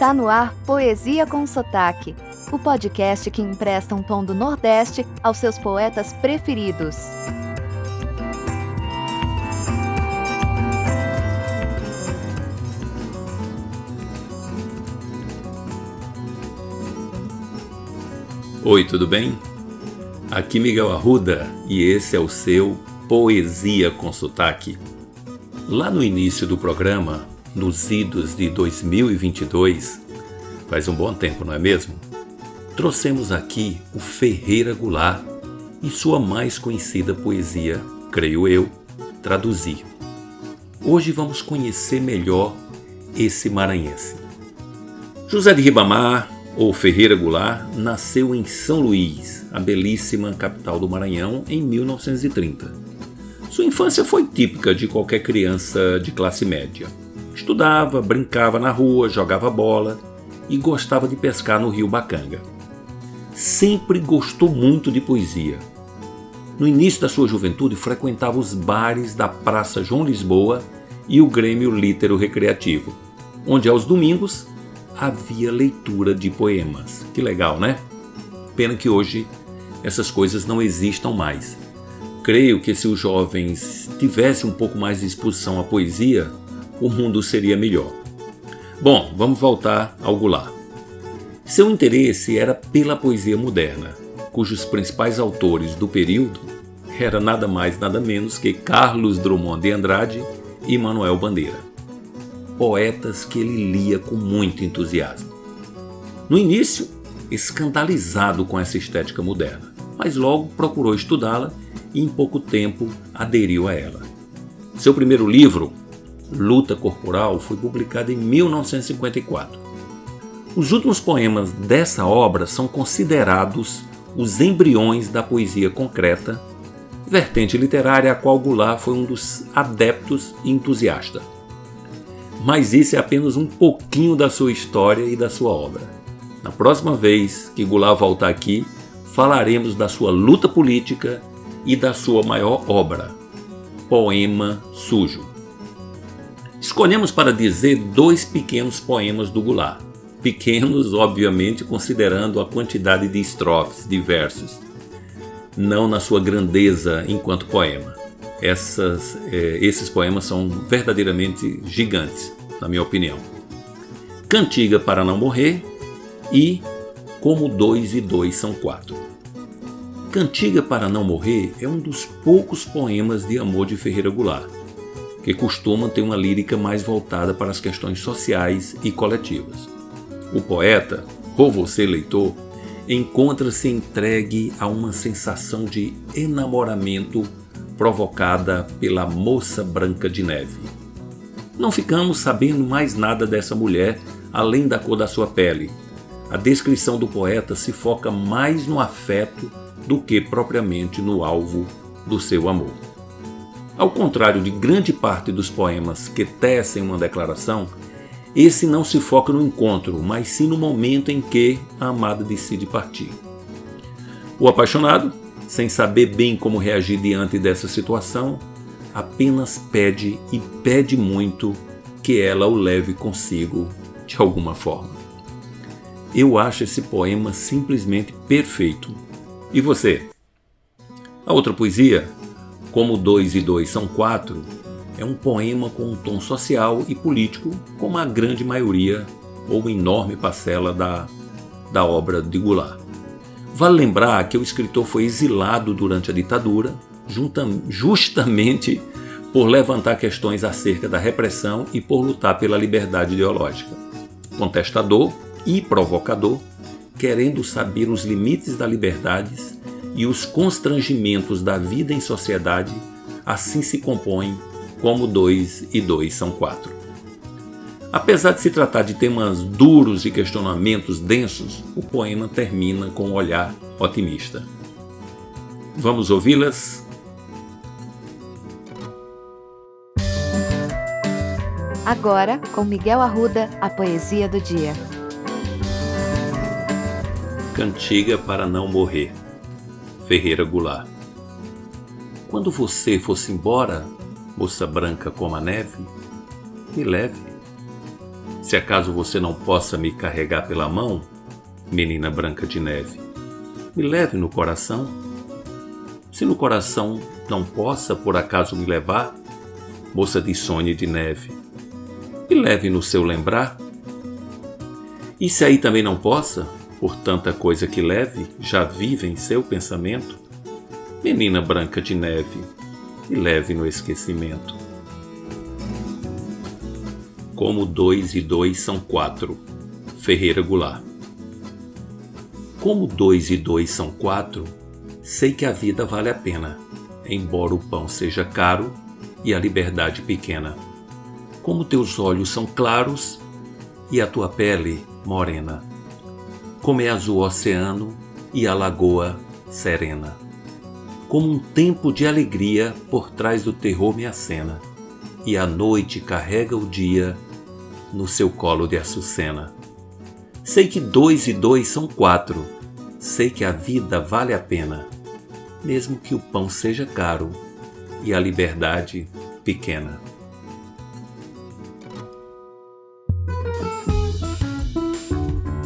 Está no ar Poesia com Sotaque, o podcast que empresta um tom do Nordeste aos seus poetas preferidos. Oi, tudo bem? Aqui Miguel Arruda e esse é o seu Poesia com Sotaque. Lá no início do programa, nos idos de 2022, faz um bom tempo, não é mesmo? Trouxemos aqui o Ferreira Goulart e sua mais conhecida poesia, creio eu, Traduzir. Hoje vamos conhecer melhor esse maranhense. José de Ribamar, ou Ferreira Goulart, nasceu em São Luís, a belíssima capital do Maranhão, em 1930. Sua infância foi típica de qualquer criança de classe média. Estudava, brincava na rua, jogava bola e gostava de pescar no rio Bacanga. Sempre gostou muito de poesia. No início da sua juventude, frequentava os bares da Praça João Lisboa e o Grêmio Lítero Recreativo, onde aos domingos havia leitura de poemas. Que legal, né? Pena que hoje essas coisas não existam mais. Creio que se os jovens tivessem um pouco mais de exposição à poesia, o mundo seria melhor. Bom, vamos voltar ao Goulart. Seu interesse era pela poesia moderna, cujos principais autores do período eram nada mais nada menos que Carlos Drummond de Andrade e Manuel Bandeira poetas que ele lia com muito entusiasmo. No início, escandalizado com essa estética moderna, mas logo procurou estudá-la e em pouco tempo aderiu a ela. Seu primeiro livro, Luta Corporal, foi publicado em 1954. Os últimos poemas dessa obra são considerados os embriões da poesia concreta, vertente literária a qual Goulart foi um dos adeptos e entusiasta mas isso é apenas um pouquinho da sua história e da sua obra. Na próxima vez que Goulart voltar aqui, falaremos da sua luta política e da sua maior obra, Poema Sujo. Escolhemos para dizer dois pequenos poemas do Goulart. Pequenos, obviamente, considerando a quantidade de estrofes, de versos, não na sua grandeza enquanto poema essas, é, esses poemas são verdadeiramente gigantes, na minha opinião. Cantiga para não morrer e Como dois e dois são quatro. Cantiga para não morrer é um dos poucos poemas de amor de Ferreira Goulart, que costuma ter uma lírica mais voltada para as questões sociais e coletivas. O poeta, ou você leitor, encontra-se entregue a uma sensação de enamoramento provocada pela moça branca de neve. Não ficamos sabendo mais nada dessa mulher além da cor da sua pele. A descrição do poeta se foca mais no afeto do que propriamente no alvo do seu amor. Ao contrário de grande parte dos poemas que tecem uma declaração, esse não se foca no encontro, mas sim no momento em que a amada decide partir. O apaixonado sem saber bem como reagir diante dessa situação, apenas pede e pede muito que ela o leve consigo de alguma forma. Eu acho esse poema simplesmente perfeito. E você? A outra poesia, Como Dois e Dois São Quatro, é um poema com um tom social e político, como a grande maioria ou enorme parcela da, da obra de Goulart. Vale lembrar que o escritor foi exilado durante a ditadura, justamente por levantar questões acerca da repressão e por lutar pela liberdade ideológica. Contestador e provocador, querendo saber os limites da liberdade e os constrangimentos da vida em sociedade, assim se compõe como dois e dois são quatro. Apesar de se tratar de temas duros e questionamentos densos, o poema termina com um olhar otimista. Vamos ouvi-las? Agora, com Miguel Arruda, a poesia do dia. Cantiga para não morrer. Ferreira Goulart. Quando você fosse embora, moça branca como a neve, me leve Se acaso você não possa me carregar pela mão, menina branca de neve, me leve no coração. Se no coração não possa por acaso me levar, moça de sonho de neve, me leve no seu lembrar. E se aí também não possa, por tanta coisa que leve, já vive em seu pensamento, menina branca de neve, me leve no esquecimento. Como dois e dois são quatro. Ferreira Goulart. Como dois e dois são quatro, sei que a vida vale a pena, embora o pão seja caro e a liberdade pequena. Como teus olhos são claros e a tua pele morena. Como é azul o oceano e a lagoa serena. Como um tempo de alegria por trás do terror me acena, e a noite carrega o dia no seu colo de açucena. Sei que dois e dois são quatro. Sei que a vida vale a pena, mesmo que o pão seja caro e a liberdade pequena.